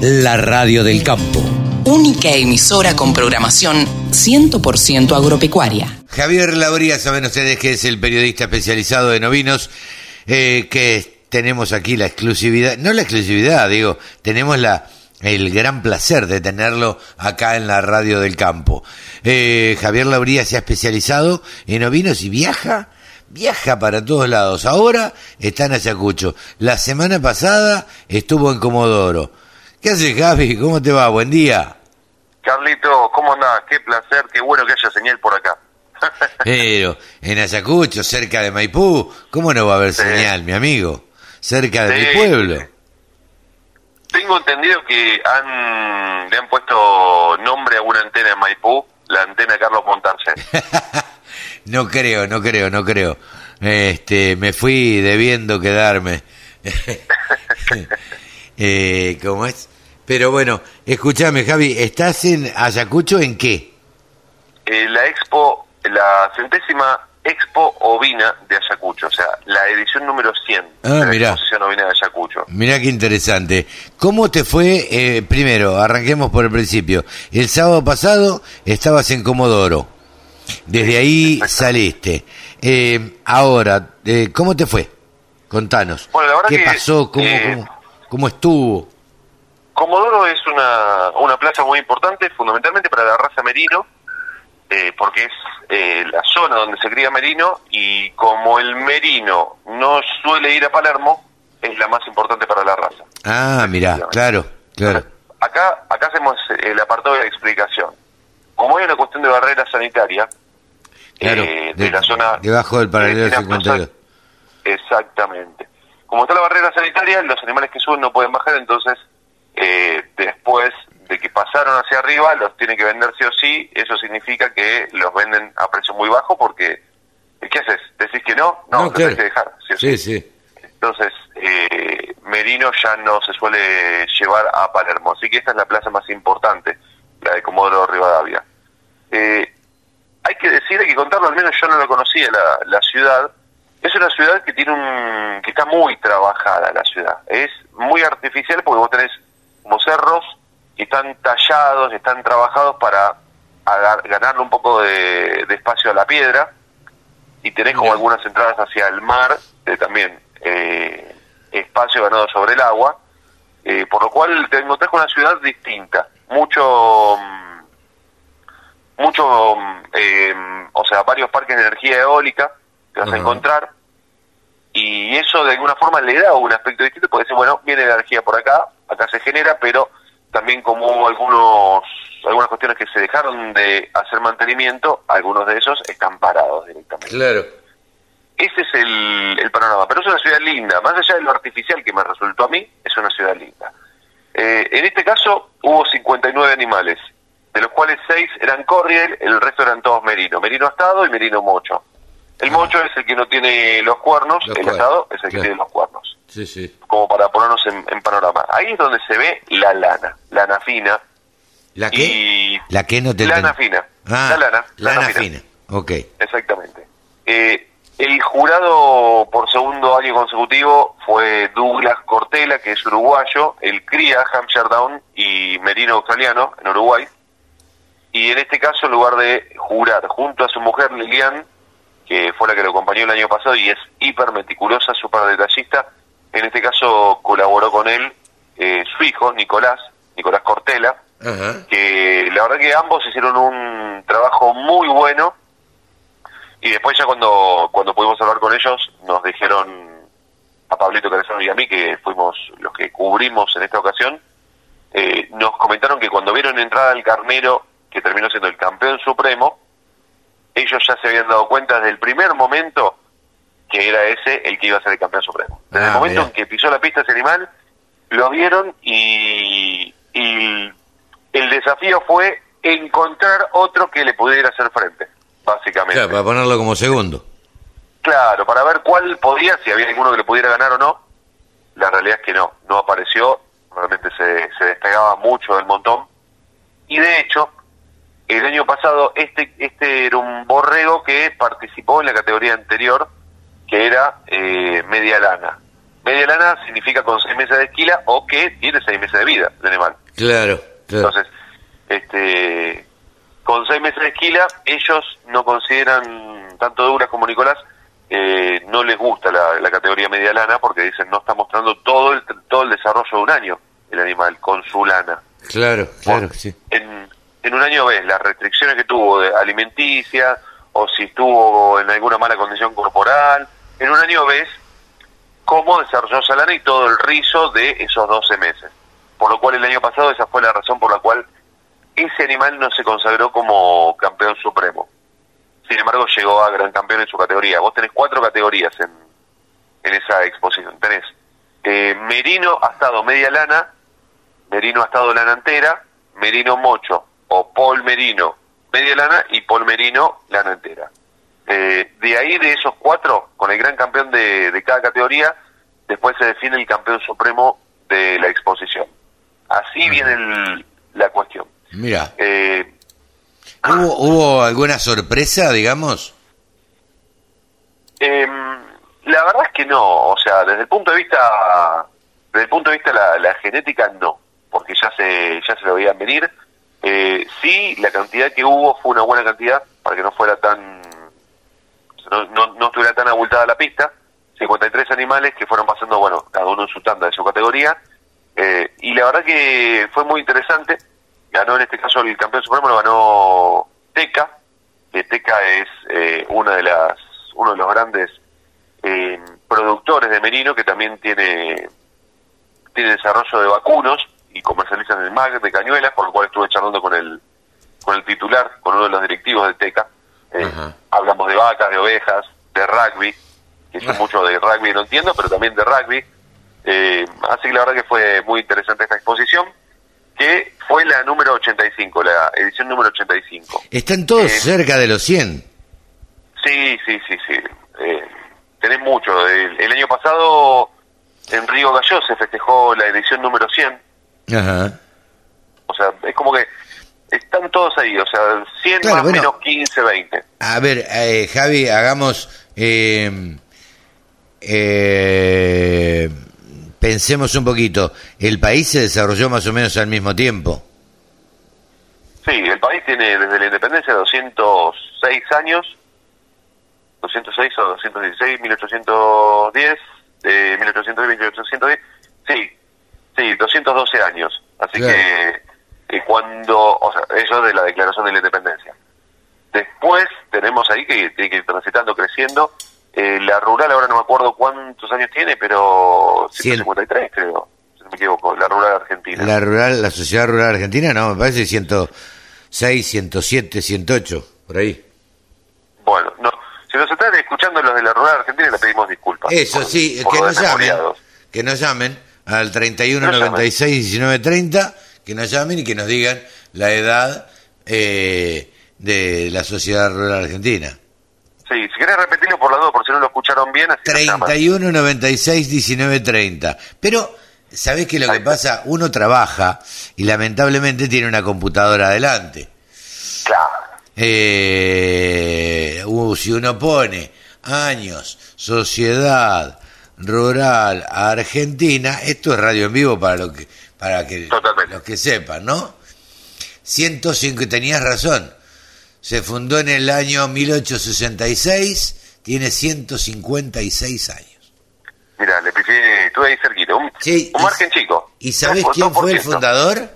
la radio del campo. Única emisora con programación 100% agropecuaria. Javier Lauría, saben ustedes que es el periodista especializado de novinos, eh, que tenemos aquí la exclusividad, no la exclusividad, digo, tenemos la el gran placer de tenerlo acá en la radio del campo. Eh, Javier Lauría se ha especializado en ovinos y viaja, viaja para todos lados. Ahora está en Ayacucho. La semana pasada estuvo en Comodoro. ¿Qué haces, Javi? ¿Cómo te va? Buen día. Carlito, ¿cómo andás? Qué placer, qué bueno que haya señal por acá. Pero en Ayacucho, cerca de Maipú, ¿cómo no va a haber señal, mi amigo? Cerca de mi pueblo. Tengo entendido que han le han puesto nombre a una antena en Maipú, la antena Carlos Montarce. no creo, no creo, no creo. Este, me fui debiendo quedarme. eh, ¿Cómo es? Pero bueno, escúchame, Javi, ¿estás en Ayacucho en qué? Eh, la expo, la centésima Expo Ovina de Ayacucho, o sea, la edición número 100 ah, de la mirá. exposición ovina de Ayacucho. Mirá qué interesante. ¿Cómo te fue? Eh, primero, arranquemos por el principio. El sábado pasado estabas en Comodoro. Desde ahí saliste. Eh, ahora, eh, ¿cómo te fue? Contanos. Bueno, la verdad ¿Qué que, pasó? ¿Cómo, eh, cómo, cómo estuvo? Comodoro es una, una plaza muy importante, fundamentalmente para la raza merino, eh, porque es eh, la zona donde se cría merino y como el merino no suele ir a Palermo, es la más importante para la raza. Ah, mirá, claro, claro. Acá, acá hacemos el apartado de la explicación. Como hay una cuestión de barrera sanitaria, Claro, eh, de, de- la zona... debajo del paralelo de la 52. plaza- Exactamente. Como está la barrera sanitaria, los animales que suben no pueden bajar, entonces eh, después de que pasaron hacia arriba, los tienen que vender sí o sí, eso significa que los venden a precio muy bajo porque, ¿qué haces? ¿Decís que no? No, No, los claro. tenés que dejar. sí o Sí, sí. entonces, eh, Merino ya no se suele llevar a Palermo, así que esta es la plaza más importante, la de Comodoro Rivadavia. Eh, hay que decir, hay que contarlo, al menos yo no lo conocía, la, la ciudad. Es una ciudad que tiene un que está muy trabajada la ciudad. Es muy artificial porque vos tenés como cerros que están tallados, están trabajados para ganarle un poco de, de espacio a la piedra. Y tenés como algunas entradas hacia el mar, eh, también eh, espacio ganado sobre el agua, eh, por lo cual te encontrás con una ciudad distinta, mucho, mm, mucho, mm, eh, o sea, varios parques de energía eólica que vas a encontrar, y eso de alguna forma le da un aspecto distinto, porque dice, bueno, viene la energía por acá, acá se genera, pero también como hubo algunos, algunas cuestiones que se dejaron de hacer mantenimiento, algunos de esos están parados directamente. Claro. Ese es el, el panorama, pero es una ciudad linda, más allá de lo artificial que me resultó a mí, es una ciudad linda. Eh, en este caso hubo 59 animales, de los cuales 6 eran corriel, el resto eran todos merino, merino astado y merino mocho. El mocho es el que no tiene los cuernos, Los el cuernos, astado es el que claro. tiene los cuernos, Sí, sí. como para ponernos en, en panorama. Ahí es donde se ve la lana, lana fina ¿La qué? y... ¿La qué no te Lana fina, Ah, la lana, lana, lana fina. Ok. Exactamente. Eh, el jurado por segundo año consecutivo fue Douglas Cortela, que es uruguayo, el cría Hampshire Down y Merino australiano en Uruguay. Y en este caso, en lugar de jurar junto a su mujer Lilian, que fue la que lo acompañó el año pasado y es hiper meticulosa, súper detallista, en este caso colaboró con él eh, su hijo, Nicolás, Nicolás Cortela, Ajá. que la verdad que ambos hicieron un trabajo muy bueno y después ya cuando cuando pudimos hablar con ellos nos dijeron a Pablito Carezano y a mí que fuimos los que cubrimos en esta ocasión eh, nos comentaron que cuando vieron entrar al carnero que terminó siendo el campeón supremo ellos ya se habían dado cuenta desde el primer momento que era ese el que iba a ser el campeón supremo desde Ah, el momento mirá. en que pisó la pista ese animal lo vieron y, y el desafío fue encontrar otro que le pudiera hacer frente, básicamente. Claro, para ponerlo como segundo. Claro, para ver cuál podía, si había alguno que le pudiera ganar o no. La realidad es que no, no apareció, realmente se, se despegaba mucho del montón. Y de hecho, el año pasado este este era un borrego que participó en la categoría anterior, que era eh, media lana. media lana significa con seis meses de esquila o que tiene seis meses de vida el animal. Claro, claro. Entonces, este, con seis meses de esquila, ellos no consideran, tanto Douglas como Nicolás, eh, no les gusta la, la categoría media lana porque dicen no está mostrando todo el, todo el desarrollo de un año el animal con su lana. Claro, claro, Por- sí. En, en un año ves las restricciones que tuvo de alimenticia o si estuvo en alguna mala condición corporal. En un año ves cómo desarrolló esa lana y todo el rizo de esos 12 meses. Por lo cual el año pasado esa fue la razón por la cual ese animal no se consagró como campeón supremo. Sin embargo, llegó a gran campeón en su categoría. Vos tenés cuatro categorías en, en esa exposición. Tenés eh, Merino ha estado media lana, Merino ha estado lana entera, Merino mocho o Paul Merino media lana y Paul Merino lana entera. Eh, de ahí, de esos cuatro, con el gran campeón de, de cada categoría, después se define el campeón supremo de la exposición. Así viene el- la cuestión. Mira, Eh, ¿hubo, ¿hubo alguna sorpresa, digamos? Em, la verdad es que no, o sea, desde el punto de vista, desde el punto de vista de la, la genética no, porque ya se ya se lo veían venir. Eh, sí, la cantidad que hubo fue una buena cantidad para que no fuera tan, no, no, no estuviera tan abultada la pista. 53 animales que fueron pasando, bueno, cada uno en su tanda de su categoría. Eh, y la verdad que fue muy interesante. Ganó en este caso el campeón supremo, lo ganó Teca, que Teca es eh, una de las uno de los grandes eh, productores de merino que también tiene tiene desarrollo de vacunos y comercializan el MAG de cañuelas, por lo cual estuve charlando con el con el titular, con uno de los directivos de Teca. Eh, hablamos de vacas, de ovejas, de rugby, que yo Ah. mucho de rugby no entiendo, pero también de rugby. Eh, así que la verdad que fue muy interesante esta exposición, que fue la número 85, la edición número 85. Están todos Eh, cerca de los 100. Sí, sí, sí, sí. Eh, tenés mucho. El, el año pasado en Río Gallo se festejó la edición número 100. Ajá. O sea, es como que están todos ahí. O sea, 100 Claro, más bueno. menos 15, 20. A ver, eh, Javi, hagamos... eh, eh, pensemos un poquito. El país se desarrolló más o menos al mismo tiempo. Sí, el país tiene desde la independencia 206 años. 206 o 216, 1810, eh, 1810, 1810. Sí, sí, 212 años. Así que, que cuando, o sea, eso de la declaración de la independencia. Después tenemos ahí que tiene que ir transitando, creciendo. Eh, la rural, ahora no me acuerdo cuántos años tiene, pero Cien. 153 creo, si no me equivoco, la rural argentina. La rural, la sociedad rural argentina, no, me parece 106, 107, 108, por ahí. Bueno, no, si nos están escuchando los de la rural argentina, le pedimos disculpas. Eso por- sí, por que nos llamen, que nos llamen al 31 Que nos 96 19 30, que nos llamen y que nos digan la edad eh, de la sociedad rural argentina. Sí, si querés repetirlo por la duda, por si no lo escucharon bien, así nos llaman. 31 96 19 30. Pero ¿sabés qué es lo que pasa? Uno trabaja y lamentablemente tiene una computadora adelante. Claro. Eh, uh, si uno pone años, sociedad rural argentina, esto es radio en vivo para lo que para que Totalmente. los que sepan, ¿no? 105, tenías razón. Se fundó en el año 1866, tiene 156 años. Mira, le pifié, estuve ahí cerquita. Un, Sí, un y- margen chico. ¿Y sabés Dos- quién fue el 2%. fundador?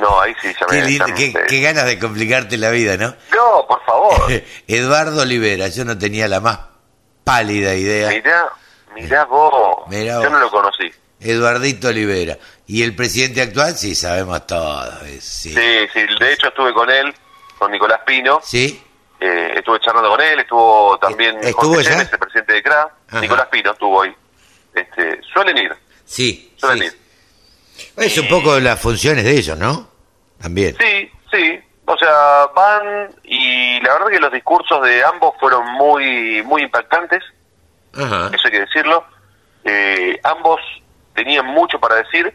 No, ahí sí, ya me... Qué, lindo- qué ganas de complicarte la vida, ¿no? No, por favor. Eduardo Olivera, yo no tenía la más pálida idea. mirá, mirá vos. Mirá Yo no lo conocí. Eduardito Olivera. ¿Y el presidente actual? Sí, sabemos todo. es- Sí. Sí, sí, de hecho estuve con él, con Nicolás Pino. ¿Sí? Eh, estuve charlando con él, estuvo también Eh, ¿Estuvo Jorge el presidente de CRA. Ajá. Nicolás Pino estuvo hoy. Este, suelen ir, Sí. suelen sí. ir. Es un poco las funciones de ellos, ¿no? También. Sí, sí. O sea, van y la verdad que los discursos de ambos fueron muy muy impactantes, Ajá. eso hay que decirlo. Eh, ambos tenían mucho para decir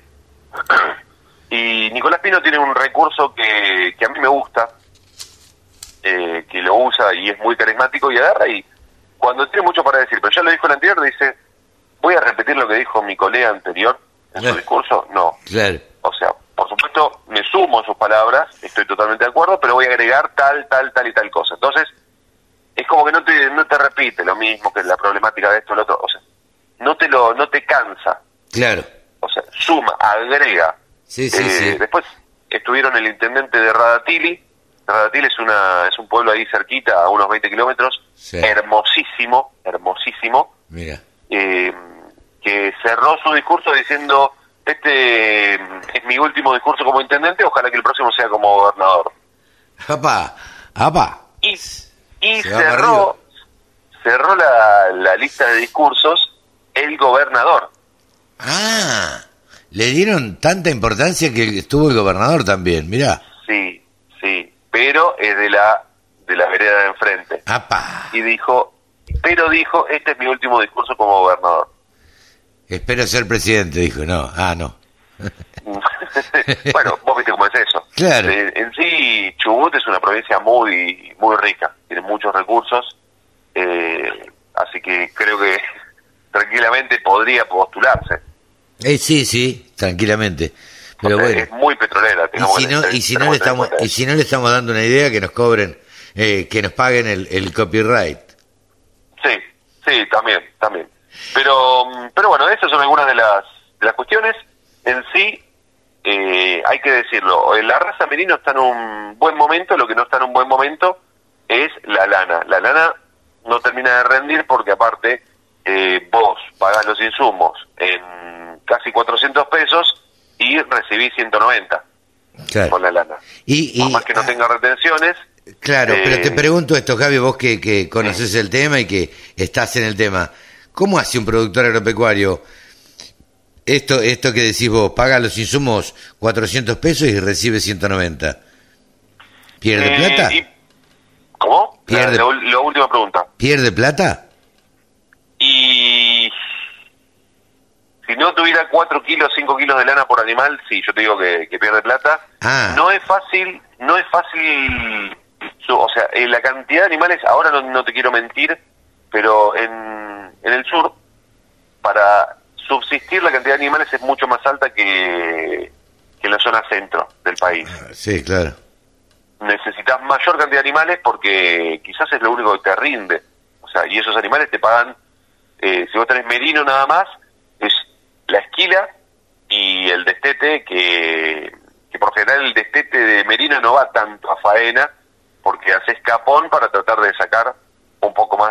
y Nicolás Pino tiene un recurso que, que a mí me gusta, eh, que lo usa y es muy carismático y agarra y, cuando tiene mucho para decir, pero ya lo dijo el anterior, dice, voy a repetir lo que dijo mi colega anterior en su discurso. No, Claro. o sea, por supuesto, me sumo a sus palabras, estoy totalmente de acuerdo, pero voy a agregar tal, tal, tal y tal cosa. Entonces, es como que no te, no te repite lo mismo que la problemática de esto o lo otro. O sea, no te lo, no te cansa. Claro. O sea, suma, agrega. Sí, sí, Eh, sí. Después estuvieron el intendente de Radatili. Radatili es una es un pueblo ahí cerquita, a unos 20 kilómetros. Sí. Hermosísimo, hermosísimo. Mira. eh, que cerró su discurso diciendo, este es mi último discurso como intendente, ojalá que el próximo sea como gobernador. Apa, apa. Y, y cerró, cerró la, la lista de discursos el gobernador. Ah, le dieron tanta importancia que estuvo el gobernador también, mirá. Sí, sí, pero es de la, de la vereda de enfrente. Apa. Y dijo, pero dijo, este es mi último discurso como gobernador. Espero ser presidente, dijo. No, ah, no. bueno, vos viste cómo es eso. Claro. Eh, en sí, Chubut es una provincia muy muy rica, tiene muchos recursos, eh, así que creo que tranquilamente podría postularse. Eh, sí, sí, tranquilamente. Pero O sea, bueno. Es muy petrolera. Y si no, tener- y si no tenemos le estamos, y si no le estamos dando una idea que nos cobren, eh, que nos paguen el, el copyright. Sí, sí, también, también. Pero, pero bueno, esas son algunas de las, de las cuestiones. En sí, eh, hay que decirlo, eh, la raza merino está en un buen momento, lo que no está en un buen momento es la lana. La lana no termina de rendir porque aparte eh, vos pagás los insumos en casi 400 pesos y recibís 190 Claro. con la lana. Y, y- Por más que no tenga retenciones, Claro, Eh, pero te pregunto esto, Javi, vos que, que conoces el tema y que estás en el tema, ¿cómo hace un productor agropecuario esto esto que decís vos, paga los insumos 400 pesos y recibe 190? ¿Pierde eh, plata? y- ¿Cómo? Pierde- la última pregunta. ¿Pierde plata? Y si no tuviera 4 kilos, 5 kilos de lana por animal, sí, yo te digo que, que pierde plata. Ah. No es fácil, no es fácil, o sea, eh, la cantidad de animales, ahora no, no te quiero mentir, pero en, en el sur, para subsistir la cantidad de animales es mucho más alta que, que en la zona centro del país Sí, claro. necesitas mayor cantidad de animales porque quizás es lo único que te rinde. O sea, y esos animales te pagan, eh, si vos tenés merino nada más, es la esquila y el destete, que, que por general el destete de merino no va tanto a faena porque haces capón para tratar de sacar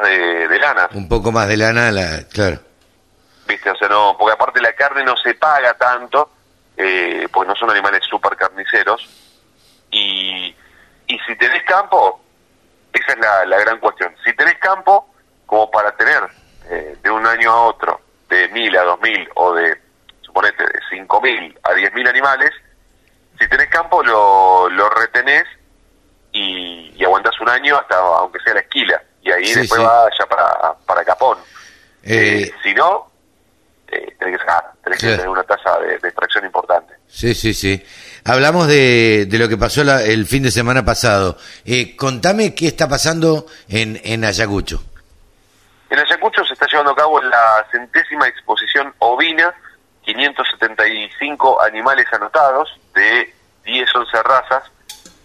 de, de lana. Un poco más de lana, la, claro. ¿viste? O sea, no, porque aparte la carne no se paga tanto, eh, pues no son animales súper carniceros. Y, y si tenés campo, esa es la, la gran cuestión. Si tenés campo, como para tener eh, de un año a otro, de mil a dos mil, o de, suponete, de cinco mil a diez mil animales, si tenés campo lo, lo retenés y, y aguantás un año hasta, aunque sea la esquila. Y ahí Sí, después sí. va ya para, para capón. Eh, Eh, si no, eh, tenés que sacar, tenés que tener una tasa de, de extracción importante. Sí, sí, sí. Hablamos de, de lo que pasó la- el fin de semana pasado. Eh, contame qué está pasando en, en Ayacucho. En Ayacucho se está llevando a cabo la centésima exposición ovina, 575 animales anotados de 10, 11 razas.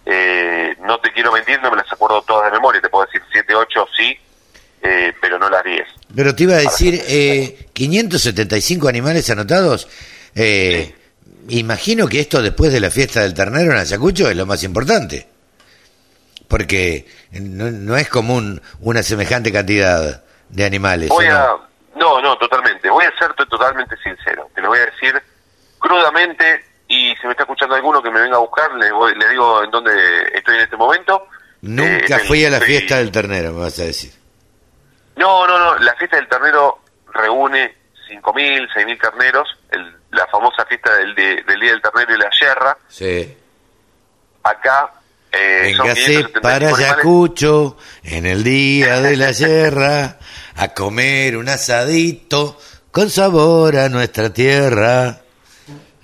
Eh, no te quiero mentir, no me las acuerdo todas de memoria, te puedo decir 7, 8 sí, eh, pero no las 10. Pero te iba a decir, eh, 575 animales anotados. Eh, Imagino que esto después de la fiesta del ternero en Ayacucho es lo más importante. Porque no, no es común una semejante cantidad de animales. ¿o Voy no? a... No, no, totalmente. Voy a ser to- totalmente sincero. Te lo voy a decir crudamente si me está escuchando alguno que me venga a buscar, le, voy, le digo en dónde estoy en este momento. Nunca Eh, fui a la estoy- fiesta del ternero, me vas a decir. No, no, no. La fiesta del ternero reúne 5.000, 6.000 terneros. El, la famosa fiesta del, de- del Día del Ternero y la Yerra. Sí. Acá eh, Véngase 575 para. Ayacucho en el día de la guerra a comer un asadito con sabor a nuestra tierra.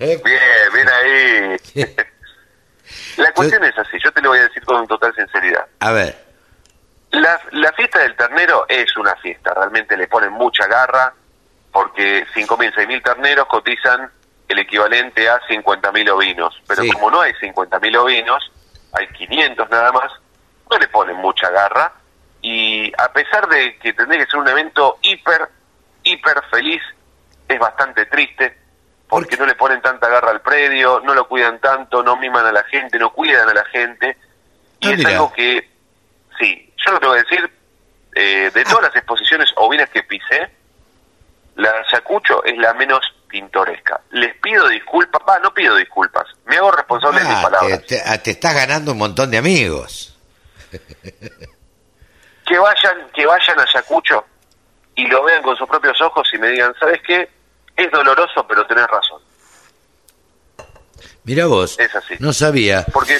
Eh, Bien, bien ahí. la cuestión es así. Yo te lo voy a decir con total sinceridad. A ver, La, la fiesta del ternero es una fiesta, realmente le ponen mucha garra, porque 5.000, 6.000 terneros cotizan el equivalente a 50.000 ovinos. Pero Sí. como no hay 50.000 ovinos, hay 500 nada más, no le ponen mucha garra. Y a pesar de que tendría que ser un evento hiper, hiper feliz, es bastante triste, porque no le ponen tanta garra al predio, no lo cuidan tanto, no miman a la gente, no cuidan a la gente. Y Ah, es mira. algo que, sí, yo lo tengo que decir, eh, de todas las exposiciones ovinas que pisé, la Ayacucho es la menos pintoresca. Les pido disculpas, va, no pido disculpas, me hago responsable de mis Ah, palabras. te, te- te estás ganando un montón de amigos. Que vayan, que vayan a Ayacucho y lo vean con sus propios ojos y me digan, ¿sabes qué? Es doloroso, pero tenés razón. Mira vos, Es así. no sabía. Porque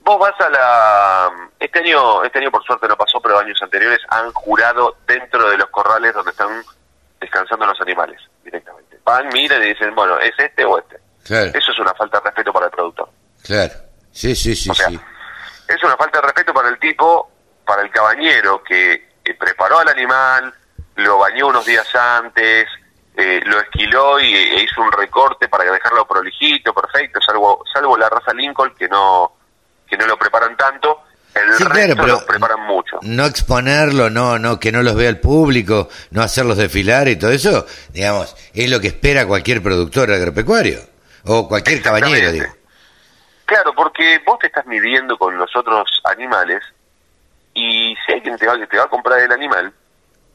vos vas a la... Este año, este año por suerte no pasó, pero años anteriores han jurado dentro de los corrales donde están descansando los animales directamente. Van, miran y dicen, bueno, ¿es este o este? Claro, Eso es una falta de respeto para el productor. claro. Sí, sí, sí, O sea, sí. es una falta de respeto para el tipo, para el cabañero que eh, preparó al animal, lo bañó unos días antes, eh, lo esquiló y e hizo un recorte para dejarlo prolijito, perfecto, salvo, salvo la raza Lincoln que no que no lo preparan tanto, el Sí, resto claro, pero preparan mucho. no exponerlo, no, no, que no los vea el público, no hacerlos desfilar y todo eso, digamos, es lo que espera cualquier productor agropecuario o cualquier cabañero, Exactamente. digo. Claro, porque vos te estás midiendo con los otros animales y si alguien te va, que te va a comprar el animal,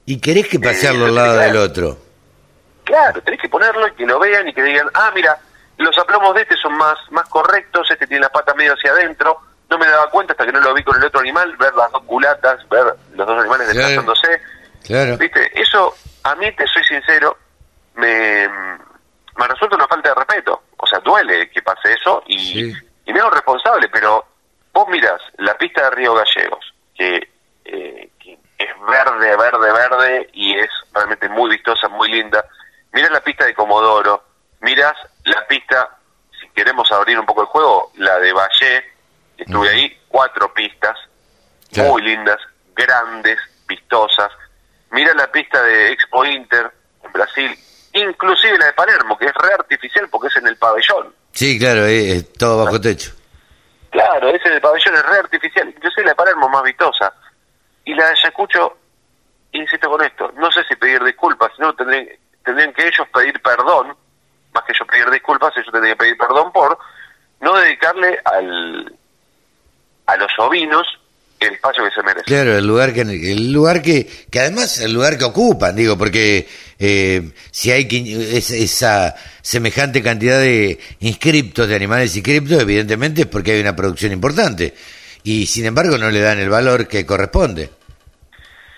Y querés que pasearlo Eh, al lado del otro. Claro, tenés que ponerlo y que lo vean y que digan, ah, mira, los aplomos de este son más, más correctos, este tiene la pata medio hacia adentro, no me daba cuenta hasta que no lo vi con el otro animal, ver las dos culatas, ver los dos animales Claro. desplazándose. Claro. Viste, eso a mí, te soy sincero, me, me resulta una falta de respeto. O sea, duele que pase eso y, Sí. y me hago responsable, pero vos mirás la pista de Río Gallegos, que, eh, que es verde, verde, verde y es realmente muy vistosa, muy linda. Mirás la pista de Comodoro, mirás la pista, si queremos abrir un poco el juego, la de Valle, estuve ahí, cuatro pistas, muy lindas, grandes, vistosas. Mira la pista de Expo Inter en Brasil, inclusive la de Palermo, que es re artificial porque es en el pabellón. Sí, claro, es, es todo bajo techo. Claro, ese en el pabellón es re artificial, inclusive la de Palermo más vistosa. Y la de Ayacucho, insisto con esto, no sé si pedir disculpas, sino tendrían, tendrían que ellos pedir perdón, más que yo pedir disculpas, ellos tendrían que pedir perdón por no dedicarle al a los ovinos el espacio que se merece. Claro, el lugar que el lugar que que además el lugar que ocupan, digo, porque eh, si hay quin- es- esa semejante cantidad de inscriptos de animales inscriptos, evidentemente es porque hay una producción importante y sin embargo no le dan el valor que corresponde.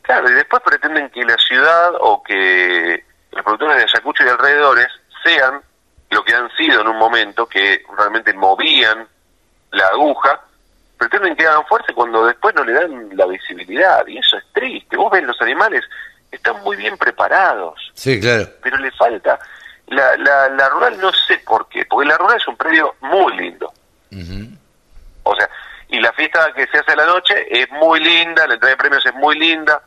Claro, y después pretenden que la ciudad o que los productores de Ayacucho y alrededores sean lo que han sido en un momento, que realmente movían la aguja, pretenden que hagan fuerza cuando después no le dan la visibilidad, y eso es triste. Vos ves los animales, están muy bien preparados, Sí, claro. pero le falta. La, la, la rural no sé por qué, porque la rural es un predio muy lindo. O sea, y la fiesta que se hace a la noche es muy linda, la entrega de premios es muy linda,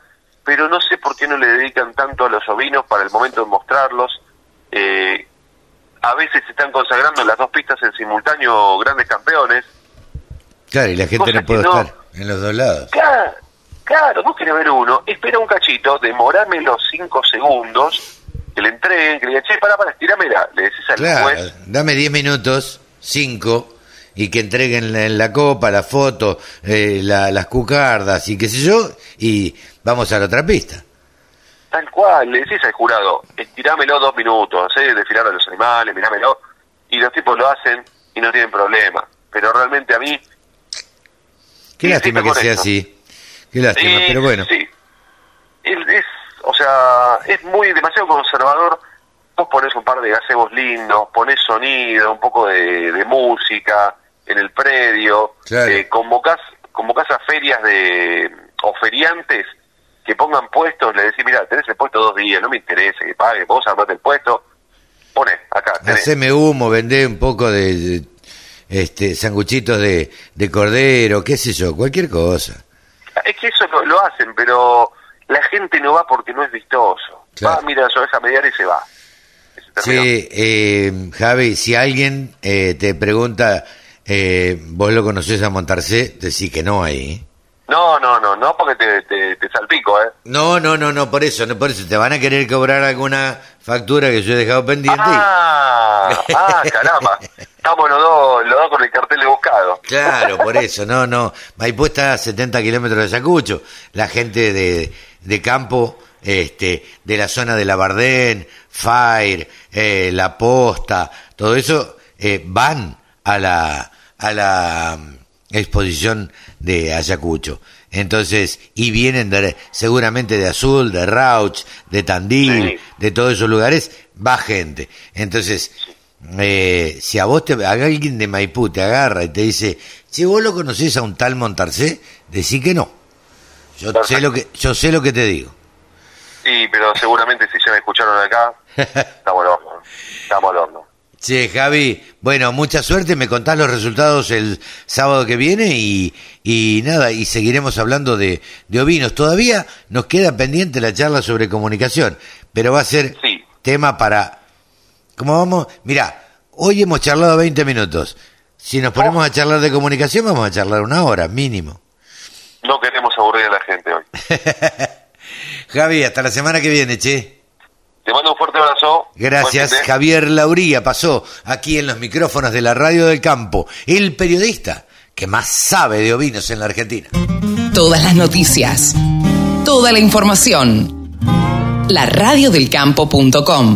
pero no sé por qué no le dedican tanto a los ovinos para el momento de mostrarlos. Eh, a veces se están consagrando las dos pistas en simultáneo grandes campeones. Claro, y la gente no puede no- estar en los dos lados. Claro, claro, vos querés ver uno, espera un cachito, demorame los cinco segundos, que le entreguen, que le digan, che, pará, pará, estirámela, le decís al Claro, juez, dame 10 minutos, 5, y que entreguen la, la copa, la foto, eh, la- las cucardas y qué sé yo, y vamos a la otra pista. Tal cual, le decís al jurado, estirámelo dos minutos, hacé desfilar a los animales, mirámelo, y los tipos lo hacen y no tienen problema. Pero realmente a mí... Qué Sí, lástima sí, que sea esto. así. Qué lástima, eh, pero bueno. Sí. Es, es- o sea, es muy demasiado conservador. Vos ponés un par de gazebos lindos, ponés sonido, un poco de, de música en el predio, Claro. eh, convocás, convocás a ferias de o feriantes que pongan puestos, le decís, mira, tenés el puesto dos días, no me interesa que pague, vos armate el puesto, poné, acá, tenés. Haceme humo, vendé un poco de, de, este sanguchitos de, de cordero, qué sé yo, cualquier cosa. Es que eso lo, lo hacen, pero la gente no va porque no es vistoso. Claro. Va, mira las ovejas mediar y se va. Sí, eh, Javi, si alguien eh, te pregunta, eh, ¿vos lo conocés a Montarcé? Decí que no ahí. No, no, no, no porque te, te, te salpico, ¿eh? No, no, no, no, por eso, no por eso. Te van a querer cobrar alguna factura que yo he dejado pendiente. y- Ah, ah, caramba. Estamos los dos, los dos con el cartel de buscado. Claro, por eso, no, no. Maipú está a 70 kilómetros de Ayacucho. La gente de, de campo, este, de la zona de la Bardén, Fire, eh, La Posta, todo eso, eh, van a la, a la exposición de Ayacucho. Entonces, y vienen de, seguramente de Azul, de Rauch, de Tandil, Sí. de todos esos lugares, va gente. Entonces, eh, si a vos te, a alguien de Maipú te agarra y te dice, si vos lo conocés a un tal Montarcé, decí que no. Yo sé lo que, yo sé lo que te digo. Sí, pero seguramente si ya me escucharon acá, estamos al horno. Estamos al horno. Che, Javi, bueno, mucha suerte, me contás los resultados el sábado que viene y, y nada, y seguiremos hablando de, de ovinos. Todavía nos queda pendiente la charla sobre comunicación, pero va a ser Sí. tema para... ¿Cómo vamos? Mira, hoy hemos charlado 20 minutos. Si nos ponemos a charlar de comunicación, vamos a charlar una hora, mínimo. No queremos aburrir a la gente hoy. Javi, hasta la semana que viene, che. Te mando un fuerte abrazo. Gracias, Javier Lauría pasó aquí en los micrófonos de la Radio del Campo, el periodista que más sabe de ovinos en la Argentina. Todas las noticias. Toda la información. La radiodelcampo.com